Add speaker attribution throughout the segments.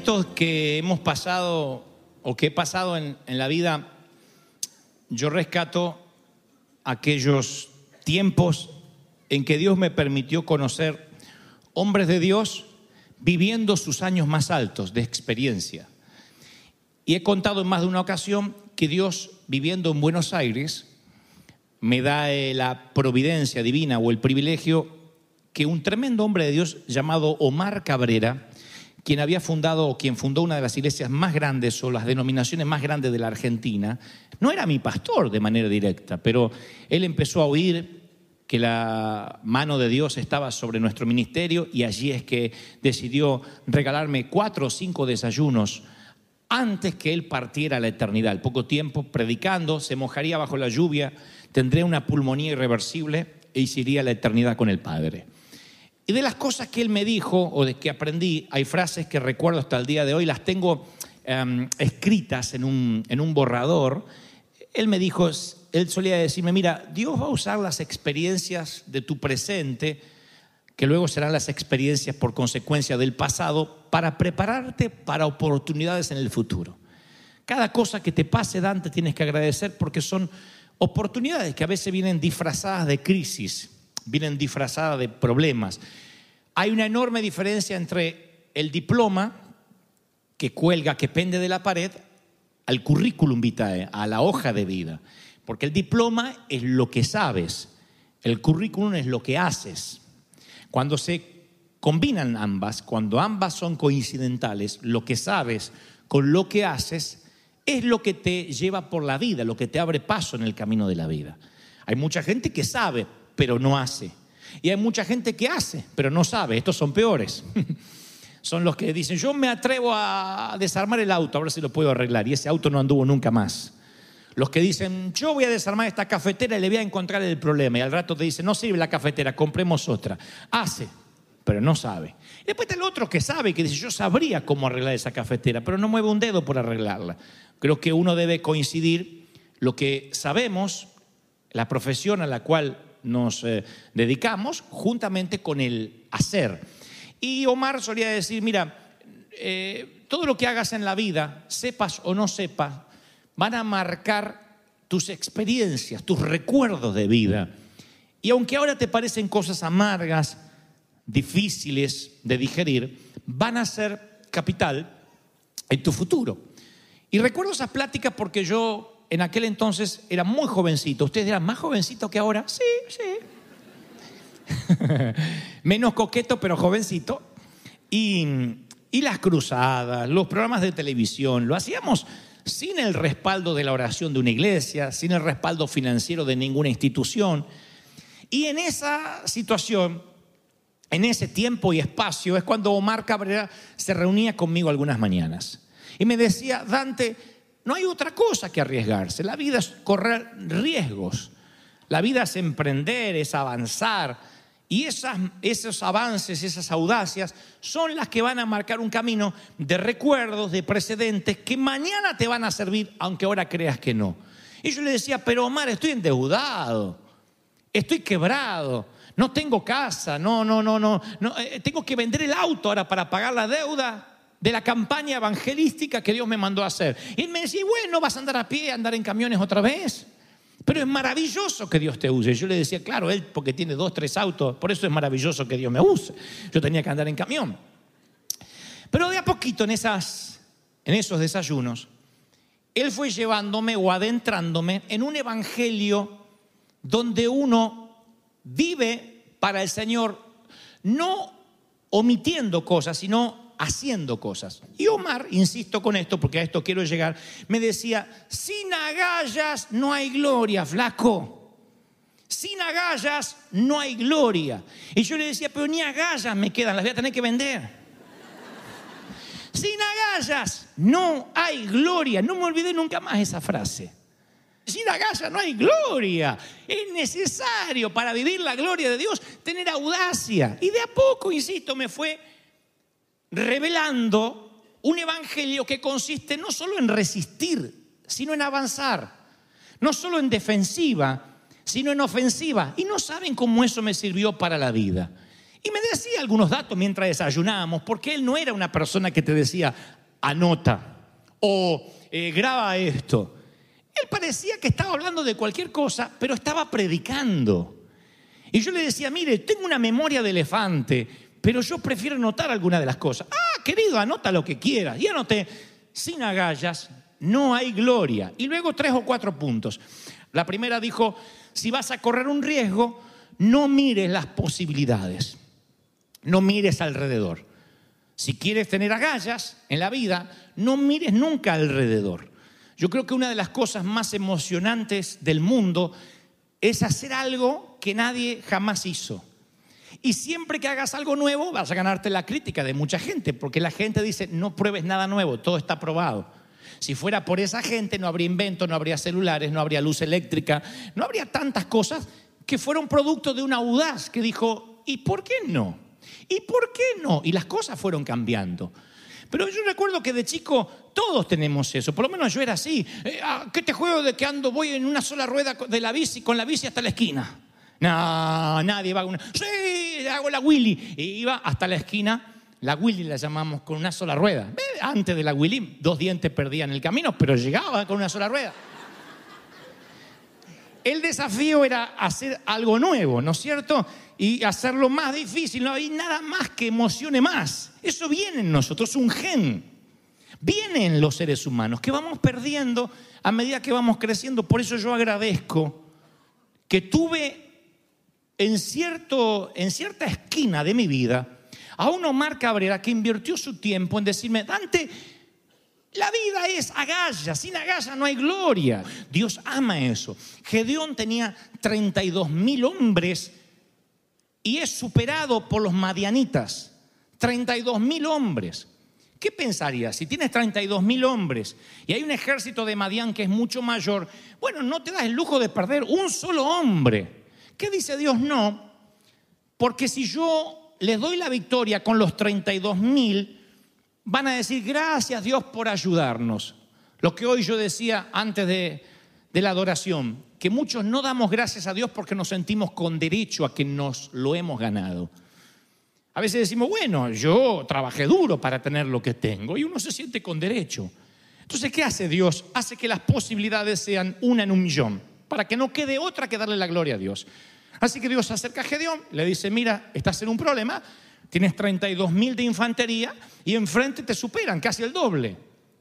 Speaker 1: Momentos que hemos pasado o que he pasado en, en la vida, yo rescato aquellos tiempos en que Dios me permitió conocer hombres de Dios viviendo sus años más altos de experiencia. Y he contado en más de una ocasión que Dios, viviendo en Buenos Aires, me da eh, la providencia divina o el privilegio que un tremendo hombre de Dios llamado Omar Cabrera, quien había fundado o quien fundó una de las iglesias más grandes o las denominaciones más grandes de la Argentina, no era mi pastor de manera directa, pero él empezó a oír que la mano de Dios estaba sobre nuestro ministerio y allí es que decidió regalarme cuatro o cinco desayunos antes que él partiera a la eternidad. Al poco tiempo, predicando, se mojaría bajo la lluvia, tendría una pulmonía irreversible e iría a la eternidad con el Padre. Y de las cosas que él me dijo o de que aprendí, hay frases que recuerdo hasta el día de hoy, las tengo um, escritas en un, en un borrador. Él me dijo, él solía decirme, mira, Dios va a usar las experiencias de tu presente, que luego serán las experiencias por consecuencia del pasado, para prepararte para oportunidades en el futuro. Cada cosa que te pase, Dante, tienes que agradecer porque son oportunidades que a veces vienen disfrazadas de crisis vienen disfrazadas de problemas. Hay una enorme diferencia entre el diploma que cuelga, que pende de la pared, al currículum vitae, a la hoja de vida. Porque el diploma es lo que sabes, el currículum es lo que haces. Cuando se combinan ambas, cuando ambas son coincidentales, lo que sabes con lo que haces, es lo que te lleva por la vida, lo que te abre paso en el camino de la vida. Hay mucha gente que sabe, pero no hace. Y hay mucha gente que hace, pero no sabe. Estos son peores. son los que dicen, yo me atrevo a desarmar el auto, a ver si lo puedo arreglar. Y ese auto no anduvo nunca más. Los que dicen, yo voy a desarmar esta cafetera y le voy a encontrar el problema. Y al rato te dicen, no sirve la cafetera, compremos otra. Hace, pero no sabe. Y después está el otro que sabe, que dice, yo sabría cómo arreglar esa cafetera, pero no mueve un dedo por arreglarla. Creo que uno debe coincidir lo que sabemos, la profesión a la cual nos eh, dedicamos juntamente con el hacer. Y Omar solía decir, mira, eh, todo lo que hagas en la vida, sepas o no sepas, van a marcar tus experiencias, tus recuerdos de vida. Y aunque ahora te parecen cosas amargas, difíciles de digerir, van a ser capital en tu futuro. Y recuerdo esas pláticas porque yo en aquel entonces era muy jovencito. ¿Ustedes eran más jovencitos que ahora? Sí, sí. Menos coqueto, pero jovencito. Y, las cruzadas, los programas de televisión, lo hacíamos sin el respaldo de la oración de una iglesia, sin el respaldo financiero de ninguna institución. Y en esa situación, en ese tiempo y espacio, es cuando Omar Cabrera se reunía conmigo algunas mañanas. Y me decía, Dante, no hay otra cosa que arriesgarse. La vida es correr riesgos. La vida es emprender, es avanzar. Y esos avances, esas audacias, son las que van a marcar un camino de recuerdos, de precedentes, que mañana te van a servir, aunque ahora creas que no. Y yo le decía, pero Omar, estoy endeudado, estoy quebrado, no tengo casa, no, no, no, no, no eh, tengo que vender el auto ahora para pagar la deuda de la campaña evangelística que Dios me mandó a hacer. Y él me decía, bueno, vas a andar a pie, andar en camiones otra vez. Pero es maravilloso que Dios te use. Yo le decía, claro, él porque tiene dos, tres autos, por eso es maravilloso que Dios me use. Yo tenía que andar en camión. Pero de a poquito en, esas, en esos desayunos, él fue llevándome o adentrándome en un evangelio donde uno vive para el Señor, no omitiendo cosas, sino haciendo cosas. Y Omar, insisto con esto porque a esto quiero llegar, me decía, sin agallas no hay gloria, flaco. Sin agallas no hay gloria. Y yo le decía, pero ni agallas me quedan, las voy a tener que vender. Sin agallas no hay gloria. No me olvidé nunca más esa frase. Sin agallas no hay gloria. Es necesario para vivir la gloria de Dios tener audacia. Y de a poco, insisto, me fue revelando un evangelio que consiste no solo en resistir, sino en avanzar, no solo en defensiva, sino en ofensiva. Y no saben cómo eso me sirvió para la vida. Y me decía algunos datos mientras desayunábamos, porque él no era una persona que te decía, anota o eh, graba esto. Él parecía que estaba hablando de cualquier cosa, pero estaba predicando. Y yo le decía, mire, tengo una memoria de elefante, pero yo prefiero anotar alguna de las cosas. Ah, querido, anota lo que quieras. Y anoté, sin agallas no hay gloria. Y luego tres o cuatro puntos. La primera dijo, si vas a correr un riesgo, no mires las posibilidades, no mires alrededor. Si quieres tener agallas en la vida, no mires nunca alrededor. Yo creo que una de las cosas más emocionantes del mundo es hacer algo que nadie jamás hizo. Y siempre que hagas algo nuevo vas a ganarte la crítica de mucha gente, porque la gente dice, no pruebes nada nuevo, todo está probado. Si fuera por esa gente no habría invento, no habría celulares, no habría luz eléctrica, no habría tantas cosas que fueron producto de una audaz que dijo, ¿y por qué no? ¿Y por qué no? Y las cosas fueron cambiando. Pero yo recuerdo que de chico todos tenemos eso, por lo menos yo era así. Eh, ah, ¿Qué te juego de que ando, voy en una sola rueda de la bici, con la bici hasta la esquina? No, nadie va con una. Sí, hago la Willy. Y iba hasta la esquina. La Willy la llamamos con una sola rueda. Antes de la Willy, dos dientes perdían el camino, pero llegaba con una sola rueda. El desafío era hacer algo nuevo, ¿no es cierto? Y hacerlo más difícil. No hay nada más que emocione más. Eso viene en nosotros, un gen. Viene en los seres humanos, que vamos perdiendo a medida que vamos creciendo. Por eso yo agradezco que tuve en, cierto, en cierta esquina de mi vida a un Omar Cabrera que invirtió su tiempo en decirme, Dante, la vida es agalla, sin agalla no hay gloria. Dios ama eso. Gedeón tenía 32 mil hombres y es superado por los madianitas. 32 mil hombres. ¿Qué pensarías? Si tienes 32 mil hombres y hay un ejército de Madián que es mucho mayor, bueno, no te das el lujo de perder un solo hombre. ¿Qué dice Dios? No, porque si yo les doy la victoria con los 32 mil, van a decir gracias Dios por ayudarnos. Lo que hoy yo decía antes de, de la adoración, que muchos no damos gracias a Dios porque nos sentimos con derecho a que nos lo hemos ganado. A veces decimos, bueno, yo trabajé duro para tener lo que tengo y uno se siente con derecho. Entonces, ¿qué hace Dios? Hace que las posibilidades sean una en un millón, para que no quede otra que darle la gloria a Dios. Así que Dios se acerca a Gedeón, le dice, mira, estás en un problema, tienes 32 mil de infantería y enfrente te superan casi el doble.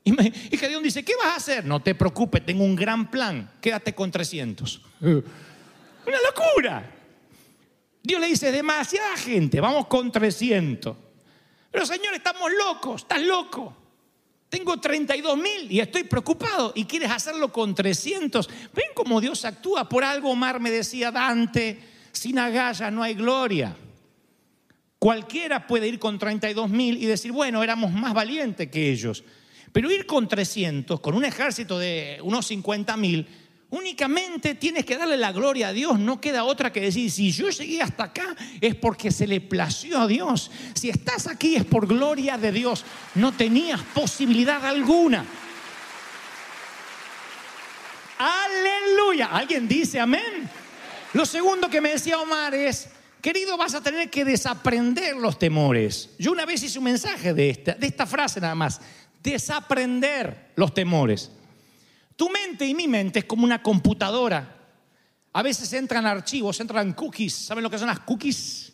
Speaker 1: Y, Gedeón dice, ¿qué vas a hacer? No te preocupes, tengo un gran plan, quédate con 300. Una locura. Dios le dice, demasiada gente, vamos con 300. Pero Señor, estamos locos, estás loco. Tengo 32 mil y estoy preocupado y quieres hacerlo con 300. Ven cómo Dios actúa. Por algo Omar me decía, Dante, sin agallas no hay gloria. Cualquiera puede ir con 32 mil y decir, bueno, éramos más valientes que ellos. Pero ir con 300, con un ejército de unos 50 mil, Únicamente tienes que darle la gloria a Dios, no queda otra que decir, si yo llegué hasta acá es porque se le plació a Dios, si estás aquí es por gloria de Dios, no tenías posibilidad alguna. Aleluya, ¿alguien dice amén? Lo segundo que me decía Omar es, querido, vas a tener que desaprender los temores. Yo una vez hice un mensaje de esta, de esta frase nada más, desaprender los temores. Tu mente y mi mente es como una computadora. A veces entran archivos, entran cookies. ¿Saben lo que son las cookies?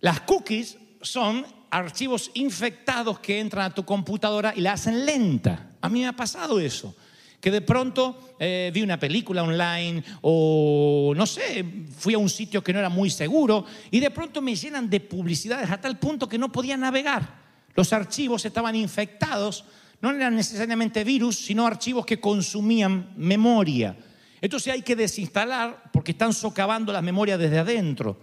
Speaker 1: Las cookies son archivos infectados que entran a tu computadora y la hacen lenta. A mí me ha pasado eso. Que de pronto eh, vi una película online o no sé, fui a un sitio que no era muy seguro y de pronto me llenan de publicidades a tal punto que no podía navegar. Los archivos estaban infectados no eran necesariamente virus, sino archivos que consumían memoria. Entonces hay que desinstalar porque están socavando las memorias desde adentro.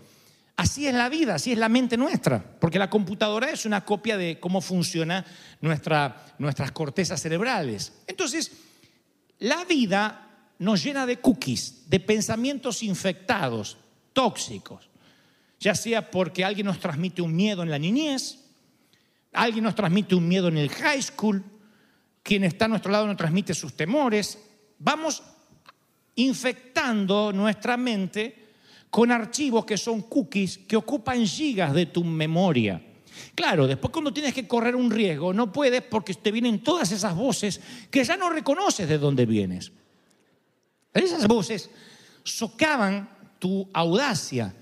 Speaker 1: Así es la vida, así es la mente nuestra, porque la computadora es una copia de cómo funcionan nuestra, nuestras cortezas cerebrales. Entonces, la vida nos llena de cookies, de pensamientos infectados, tóxicos, ya sea porque alguien nos transmite un miedo en la niñez, alguien nos transmite un miedo en el high school, quien está a nuestro lado nos transmite sus temores, vamos infectando nuestra mente con archivos que son cookies que ocupan gigas de tu memoria. Claro, después cuando tienes que correr un riesgo, no puedes porque te vienen todas esas voces que ya no reconoces de dónde vienes. Esas voces socavan tu audacia.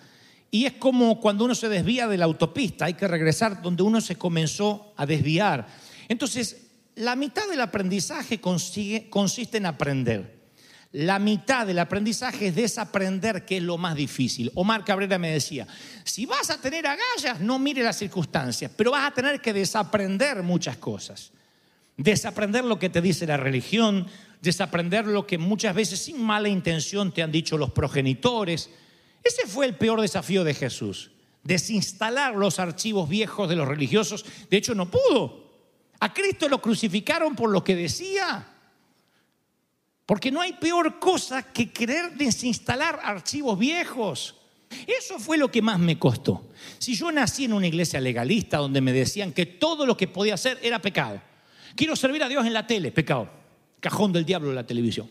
Speaker 1: Y es como cuando uno se desvía de la autopista, hay que regresar donde uno se comenzó a desviar. Entonces, la mitad del aprendizaje consiste en aprender. La mitad del aprendizaje es desaprender, que es lo más difícil. Omar Cabrera me decía, si vas a tener agallas, no mire las circunstancias, pero vas a tener que desaprender muchas cosas. Desaprender lo que te dice la religión, desaprender lo que muchas veces sin mala intención te han dicho los progenitores. Ese fue el peor desafío de Jesús, desinstalar los archivos viejos de los religiosos. De hecho, no pudo. A Cristo lo crucificaron por lo que decía. Porque no hay peor cosa que querer desinstalar archivos viejos. Eso fue lo que más me costó. Si yo nací en una iglesia legalista donde me decían que todo lo que podía hacer era pecado. Quiero servir a Dios en la tele, pecado. Cajón del diablo en la televisión.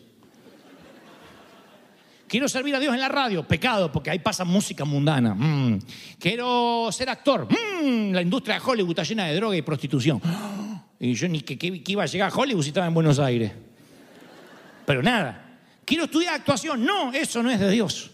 Speaker 1: Quiero servir a Dios en la radio, pecado, porque ahí pasa música mundana. Mm. Quiero ser actor. Mm. La industria de Hollywood está llena de droga y prostitución. Y yo ni que, iba a llegar a Hollywood si estaba en Buenos Aires pero nada. Quiero estudiar actuación. No, eso no es de Dios.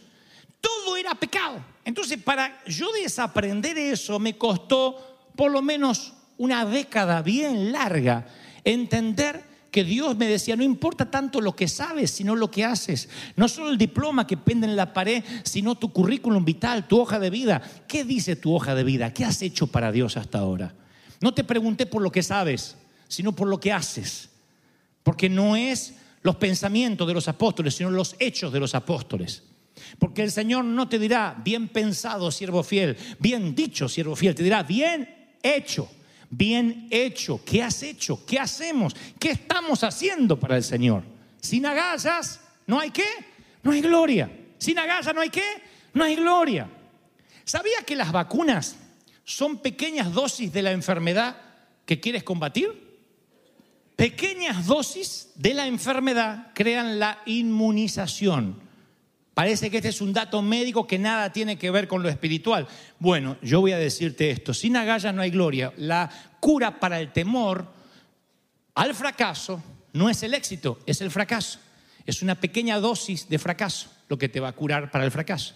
Speaker 1: Todo era pecado. Entonces, para yo desaprender eso, me costó por lo menos una década bien larga entender que Dios me decía, no importa tanto lo que sabes, sino lo que haces. No solo el diploma que pende en la pared, sino tu currículum vital, tu hoja de vida. ¿Qué dice tu hoja de vida? ¿Qué has hecho para Dios hasta ahora? No te pregunté por lo que sabes, sino por lo que haces. Porque no es los pensamientos de los apóstoles, sino los hechos de los apóstoles. Porque el Señor no te dirá, bien pensado, siervo fiel, bien dicho, siervo fiel, te dirá, bien hecho, bien hecho. ¿Qué has hecho? ¿Qué hacemos? ¿Qué estamos haciendo para el Señor? Sin agallas, ¿no hay qué? No hay gloria. Sin agallas, ¿no hay qué? No hay gloria. ¿Sabía que las vacunas son pequeñas dosis de la enfermedad que quieres combatir? Pequeñas dosis de la enfermedad crean la inmunización. Parece que este es un dato médico que nada tiene que ver con lo espiritual. Bueno, yo voy a decirte esto, sin agallas no hay gloria. La cura para el temor al fracaso no es el éxito, es el fracaso. Es una pequeña dosis de fracaso lo que te va a curar para el fracaso.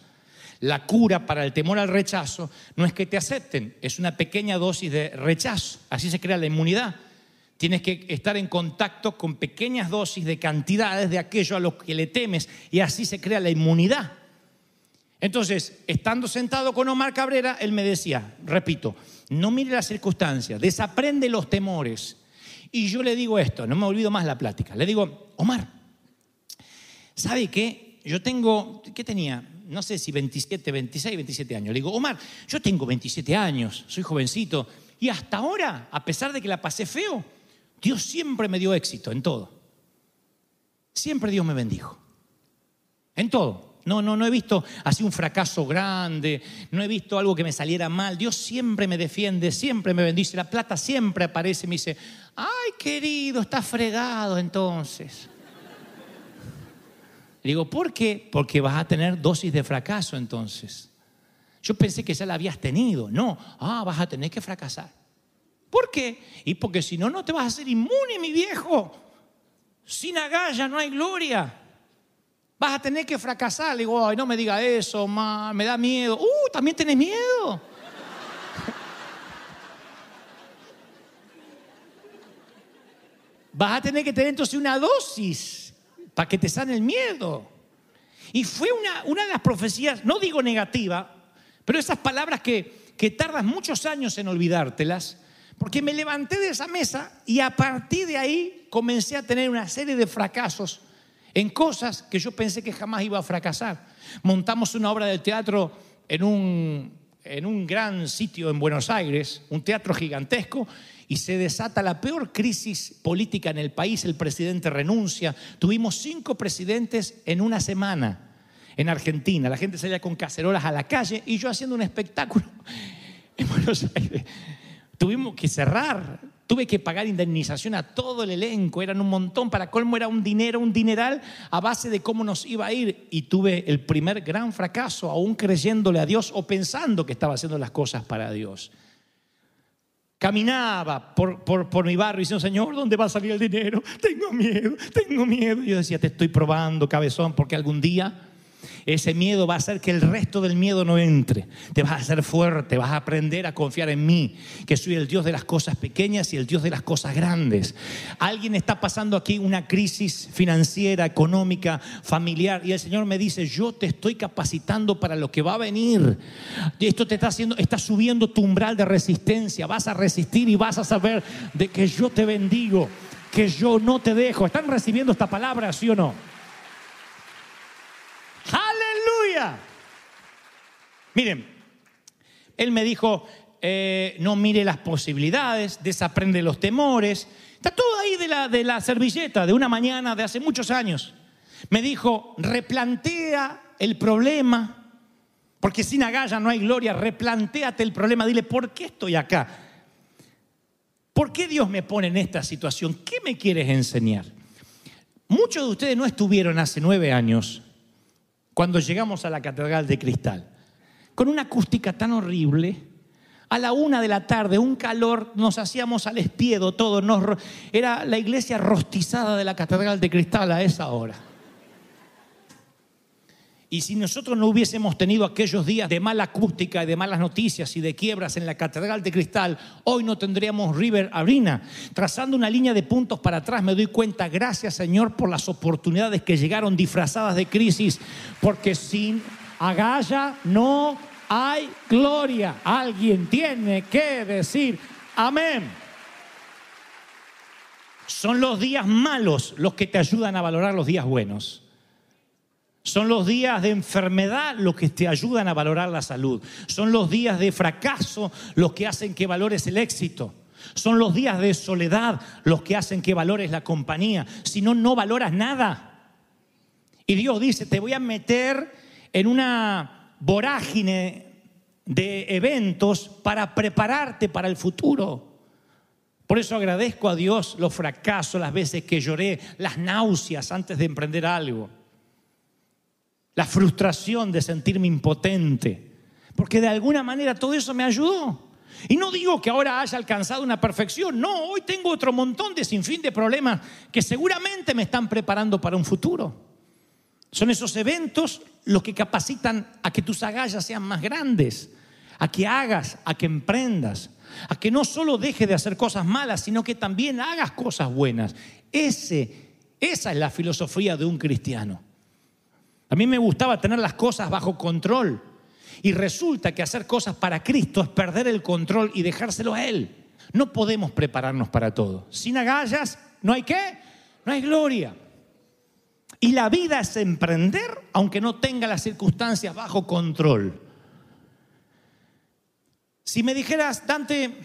Speaker 1: La cura para el temor al rechazo no es que te acepten, es una pequeña dosis de rechazo. Así se crea la inmunidad. Tienes que estar en contacto con pequeñas dosis de cantidades de aquello a lo que le temes y así se crea la inmunidad. Entonces, estando sentado con Omar Cabrera, él me decía, repito, no mire las circunstancias, desaprende los temores. Y yo le digo esto, no me olvido más la plática, le digo, Omar, ¿sabe qué? Yo tengo, ¿qué tenía? No sé si 27, 26, 27 años. Le digo, Omar, yo tengo 27 años, soy jovencito, y hasta ahora, a pesar de que la pasé feo, Dios siempre me dio éxito en todo. Siempre Dios me bendijo. En todo. No, no, no he visto así un fracaso grande, no he visto algo que me saliera mal. Dios siempre me defiende, siempre me bendice. La plata siempre aparece y me dice, ay querido, está fregado entonces. Digo, ¿por qué? Porque vas a tener dosis de fracaso entonces. Yo pensé que ya la habías tenido. No, ah, vas a tener que fracasar. ¿Por qué? Y porque si no, no te vas a hacer inmune, mi viejo. Sin agalla no hay gloria. Vas a tener que fracasar. Le digo, ay, no me diga eso, ma, me da miedo. Uh, también tenés miedo. Vas a tener que tener entonces una dosis para que te sane el miedo. Y fue una, una de las profecías, no digo negativa, pero esas palabras que, que tardas muchos años en olvidártelas, porque me levanté de esa mesa y a partir de ahí comencé a tener una serie de fracasos en cosas que yo pensé que jamás iba a fracasar. Montamos una obra de teatro en un, en un gran sitio en Buenos Aires, un teatro gigantesco, y se desata la peor crisis política en el país, el presidente renuncia. Tuvimos cinco presidentes en una semana en Argentina. La gente salía con cacerolas a la calle y yo haciendo un espectáculo tuvimos que cerrar Tuve que pagar indemnización a todo el elenco, eran un montón, para colmo era un dinero, un dineral a base de cómo nos iba a ir. Y tuve el primer gran fracaso, aún creyéndole a Dios o pensando que estaba haciendo las cosas para Dios. Caminaba por, por, mi barrio diciendo, Señor, ¿dónde va a salir el dinero? Tengo miedo, tengo miedo. Y yo decía, te estoy probando, cabezón, porque algún día ese miedo va a hacer que el resto del miedo no entre. Te vas a hacer fuerte, vas a aprender a confiar en mí, que soy el Dios de las cosas pequeñas y el Dios de las cosas grandes. Alguien está pasando aquí una crisis financiera, económica, familiar, y el Señor me dice, yo te estoy capacitando para lo que va a venir. Esto te está haciendo, está subiendo tu umbral de resistencia. Vas a resistir y vas a saber de que yo te bendigo, que yo no te dejo. ¿Están recibiendo esta palabra, sí o no? Miren, él me dijo, eh, no mire las posibilidades, desaprende los temores. Está todo ahí de la, de la servilleta de una mañana de hace muchos años. Me dijo, replantea el problema, porque sin agallas no hay gloria, replanteate el problema, dile, ¿por qué estoy acá? ¿Por qué Dios me pone en esta situación? ¿Qué me quieres enseñar? Muchos de ustedes no estuvieron hace nueve años cuando llegamos a la Catedral de Cristal, con una acústica tan horrible, a la una de la tarde, un calor, nos hacíamos al espiedo todo, era la iglesia rostizada de la Catedral de Cristal a esa hora. Y si nosotros no hubiésemos tenido aquellos días de mala acústica y de malas noticias y de quiebras en la Catedral de Cristal, hoy no tendríamos River Arena. Trazando una línea de puntos para atrás, me doy cuenta, gracias Señor por las oportunidades que llegaron disfrazadas de crisis, porque sin agalla no hay gloria. Alguien tiene que decir amén. Son los días malos los que te ayudan a valorar los días buenos. Son los días de enfermedad los que te ayudan a valorar la salud. Son los días de fracaso los que hacen que valores el éxito. Son los días de soledad los que hacen que valores la compañía. Si no, no valoras nada. Y Dios dice, te voy a meter en una vorágine de eventos para prepararte para el futuro. Por eso agradezco a Dios los fracasos, las veces que lloré, las náuseas antes de emprender algo la frustración de sentirme impotente, porque de alguna manera todo eso me ayudó. Y no digo que ahora haya alcanzado una perfección, no, hoy tengo otro montón de sinfín de problemas que seguramente me están preparando para un futuro. Son esos eventos los que capacitan a que tus agallas sean más grandes, a que hagas, a que emprendas, a que no solo dejes de hacer cosas malas, sino que también hagas cosas buenas. Esa es la filosofía de un cristiano. A mí me gustaba tener las cosas bajo control. Y resulta que hacer cosas para Cristo es perder el control y dejárselo a Él. No podemos prepararnos para todo. Sin agallas, ¿no hay qué? No hay gloria. Y la vida es emprender aunque no tenga las circunstancias bajo control. Si me dijeras, Dante,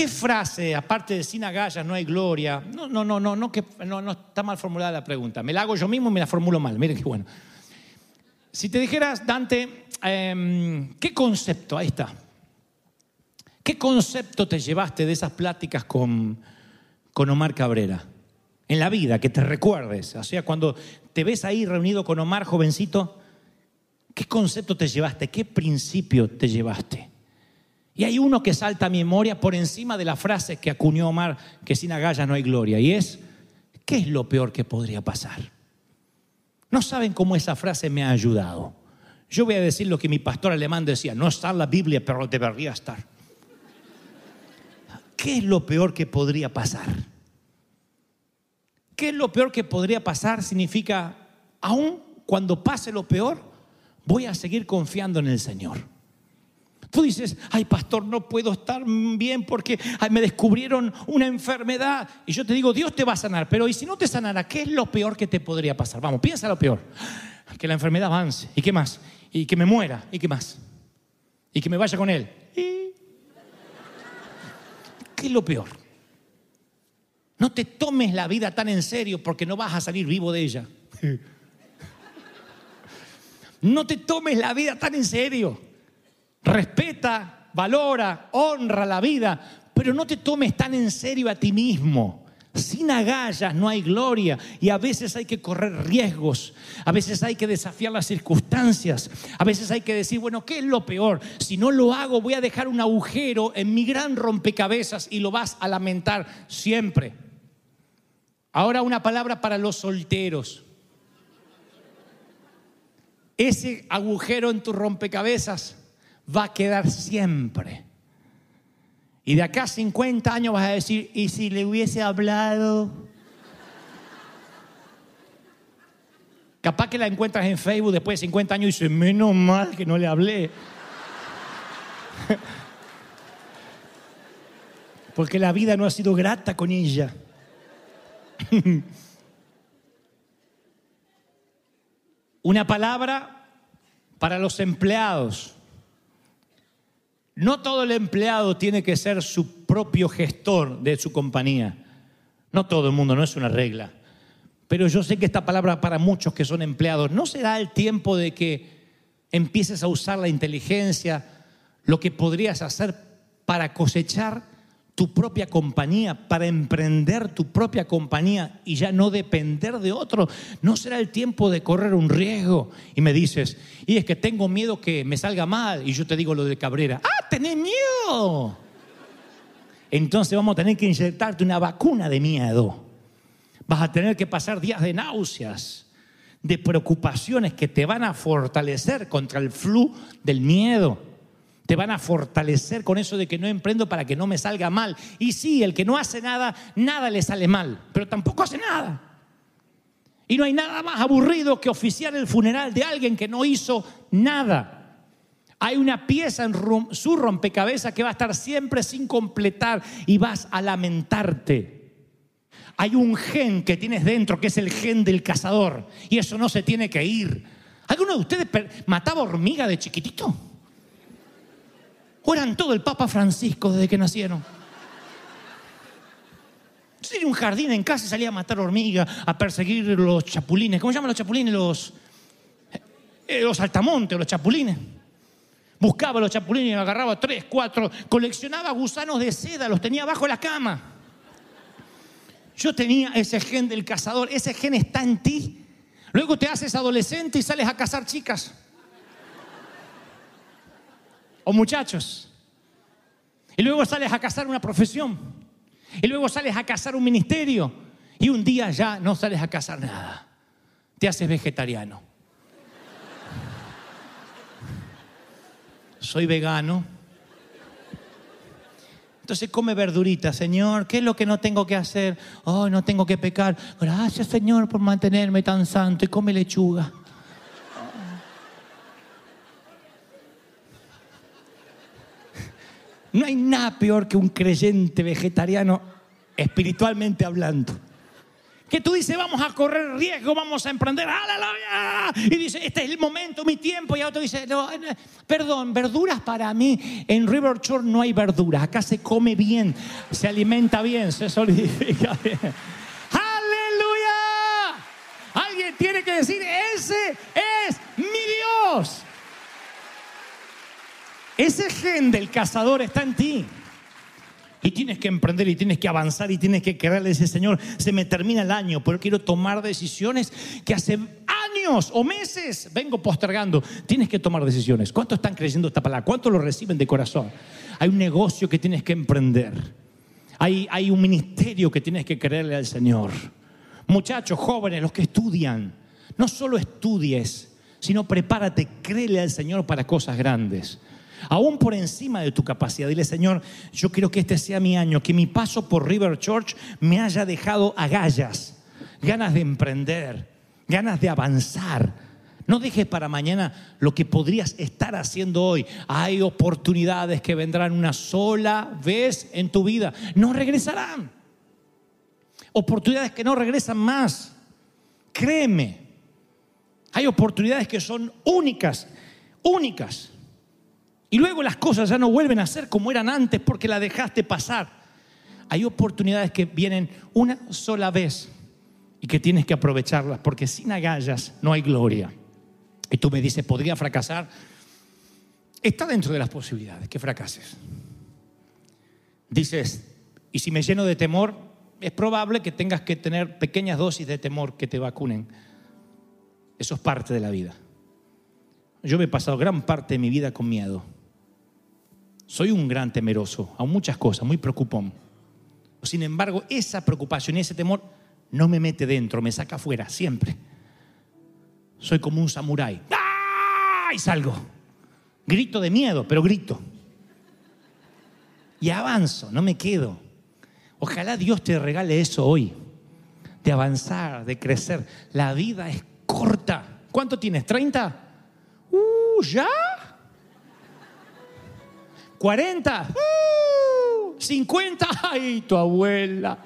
Speaker 1: ¿Qué frase, aparte de sin agallas no hay gloria? No, no, no, no, no, que, no, está mal formulada la pregunta. Me la hago yo mismo y me la formulo mal. Miren qué bueno. Si te dijeras, Dante, em, ¿qué concepto? Ahí está. ¿Qué concepto te llevaste de esas pláticas con, con Omar Cabrera? En la vida, que te recuerdes. O sea, cuando te ves ahí reunido con Omar, jovencito, ¿qué concepto te llevaste? ¿Qué principio te llevaste? Y hay uno que salta a mi memoria por encima de la frase que acuñó Omar, que sin agallas no hay gloria, y es, ¿qué es lo peor que podría pasar? No saben cómo esa frase me ha ayudado. Yo voy a decir lo que mi pastor alemán decía, no está en la Biblia, pero debería estar. ¿Qué es lo peor que podría pasar? ¿Qué es lo peor que podría pasar? Significa, aún cuando pase lo peor, voy a seguir confiando en el Señor. Tú dices, ay pastor, no puedo estar bien porque me descubrieron una enfermedad. Y yo te digo, Dios te va a sanar, pero ¿y si no te sanara? ¿Qué es lo peor que te podría pasar? Vamos, piensa lo peor. Que la enfermedad avance. ¿Y qué más? Y que me muera. ¿Y qué más? Y que me vaya con él. ¿Qué es lo peor? No te tomes la vida tan en serio porque no vas a salir vivo de ella. No te tomes la vida tan en serio. Respeta, valora, honra la vida, pero no te tomes tan en serio a ti mismo. Sin agallas no hay gloria y a veces hay que correr riesgos, a veces hay que desafiar las circunstancias, a veces hay que decir, bueno, ¿qué es lo peor? Si no lo hago voy a dejar un agujero en mi gran rompecabezas y lo vas a lamentar siempre. Ahora una palabra para los solteros. Ese agujero en tu rompecabezas va a quedar siempre. Y de acá a 50 años vas a decir, ¿y si le hubiese hablado? Capaz que la encuentras en Facebook después de 50 años y dices, menos mal que no le hablé. Porque la vida no ha sido grata con ella. Una palabra para los empleados. No todo el empleado tiene que ser su propio gestor de su compañía. No todo el mundo, no es una regla. Pero yo sé que esta palabra para muchos que son empleados, ¿no será el tiempo de que empieces a usar la inteligencia, lo que podrías hacer para cosechar tu propia compañía, para emprender tu propia compañía y ya no depender de otro. ¿No será el tiempo de correr un riesgo? Y me dices, y es que tengo miedo que me salga mal. Y yo te digo lo de Cabrera, ah, tenés miedo. Entonces vamos a tener que inyectarte una vacuna de miedo. Vas a tener que pasar días de náuseas, de preocupaciones que te van a fortalecer contra el flu del miedo te van a fortalecer con eso de que no emprendo para que no me salga mal. Y sí, el que no hace nada, nada le sale mal, pero tampoco hace nada. Y no hay nada más aburrido que oficiar el funeral de alguien que no hizo nada. Hay una pieza en su rompecabezas que va a estar siempre sin completar y vas a lamentarte. Hay un gen que tienes dentro que es el gen del cazador y eso no se tiene que ir. ¿Alguno de ustedes mataba hormiga de chiquitito? ¿O eran todo el Papa Francisco desde que nacieron? Yo tenía un jardín en casa y salía a matar hormigas, a perseguir los chapulines. ¿Cómo se llaman los chapulines? Los, eh, los saltamontes, los chapulines. Buscaba los chapulines agarraba tres, cuatro. Coleccionaba gusanos de seda, los tenía bajo la cama. Yo tenía ese gen del cazador, ese gen está en ti. Luego te haces adolescente y sales a cazar chicas o muchachos. Y luego sales a cazar una profesión. Y luego sales a cazar un ministerio. Y un día ya no sales a cazar nada. Te haces vegetariano. Soy vegano. Entonces come verdurita, Señor. ¿Qué es lo que no tengo que hacer? Oh, no tengo que pecar. Gracias, Señor, por mantenerme tan santo. Y come lechuga. No hay nada peor que un creyente vegetariano espiritualmente hablando. Que tú dices, vamos a correr riesgo, vamos a emprender, ¡Aleluya! Y dice, este es el momento, mi tiempo. Y otro dice, perdón, verduras para mí. En River Shore no hay verduras. Acá se come bien, se alimenta bien, se solidifica bien. ¡Aleluya! Alguien tiene que decir, ese es mi Dios. Ese gen del cazador está en ti. Y tienes que emprender y tienes que avanzar y tienes que a ese Señor, se me termina el año, pero quiero tomar decisiones que hace años o meses vengo postergando. Tienes que tomar decisiones. ¿Cuántos están creyendo esta palabra? ¿Cuántos lo reciben de corazón? Hay un negocio que tienes que emprender. Hay, hay un ministerio que tienes que creerle al Señor. Muchachos, jóvenes, los que estudian, no solo estudies, sino prepárate, créele al Señor para cosas grandes aún por encima de tu capacidad. Dile, Señor, yo quiero que este sea mi año, que mi paso por River Church me haya dejado agallas, ganas de emprender, ganas de avanzar. No dejes para mañana lo que podrías estar haciendo hoy. Hay oportunidades que vendrán una sola vez en tu vida. No regresarán. Oportunidades que no regresan más. Créeme. Hay oportunidades que son únicas, únicas. Y luego las cosas ya no vuelven a ser como eran antes porque la dejaste pasar. Hay oportunidades que vienen una sola vez y que tienes que aprovecharlas porque sin agallas no hay gloria. Y tú me dices, ¿podría fracasar? Está dentro de las posibilidades que fracases. dices, y si me lleno de temor, es probable que tengas que tener pequeñas dosis de temor que te vacunen. Eso es parte de la vida. Yo me he pasado gran parte de mi vida con miedo. Soy un gran temeroso a muchas cosas, muy preocupón. Sin embargo, esa preocupación y ese temor no me mete dentro, me saca afuera, siempre. Soy como un samurái. ¡Ah! Y salgo. Grito de miedo, pero grito. Y avanzo, no me quedo. Ojalá Dios te regale eso hoy, de avanzar, de crecer. La vida es corta. ¿Cuánto tienes? ¿30? ¡Uh! ¿Ya? ¿40? ¡Uh! ¿50? ¡Ay, tu abuela!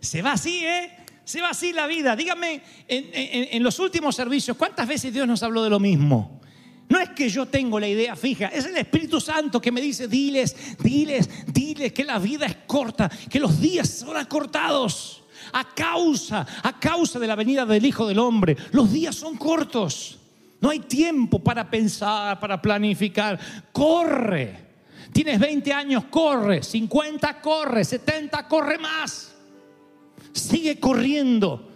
Speaker 1: Se va así, ¿eh? Se va así la vida. Dígame, en, los últimos servicios, ¿cuántas veces Dios nos habló de lo mismo? No es que yo tengo la idea fija, es el Espíritu Santo que me dice, diles, diles, diles que la vida es corta, que los días son acortados a causa, a causa de la venida del Hijo del Hombre. Los días son cortos. No hay tiempo para pensar, para planificar. Corre. Tienes 20 años, corre. 50, corre. 70, corre más. Sigue corriendo.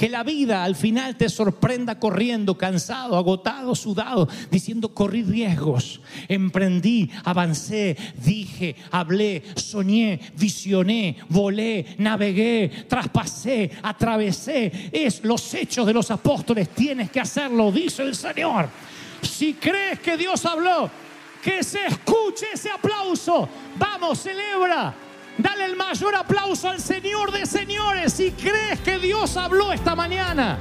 Speaker 1: Que la vida al final te sorprenda corriendo, cansado, agotado, sudado, diciendo corrí riesgos, emprendí, avancé, dije, hablé, soñé, visioné, volé, navegué, traspasé, atravesé. Es los hechos de los apóstoles, tienes que hacerlo, dice el Señor. Si crees que Dios habló, que se escuche ese aplauso. Vamos, celebra. Dale el mayor aplauso al Señor de señores si crees que Dios habló esta mañana.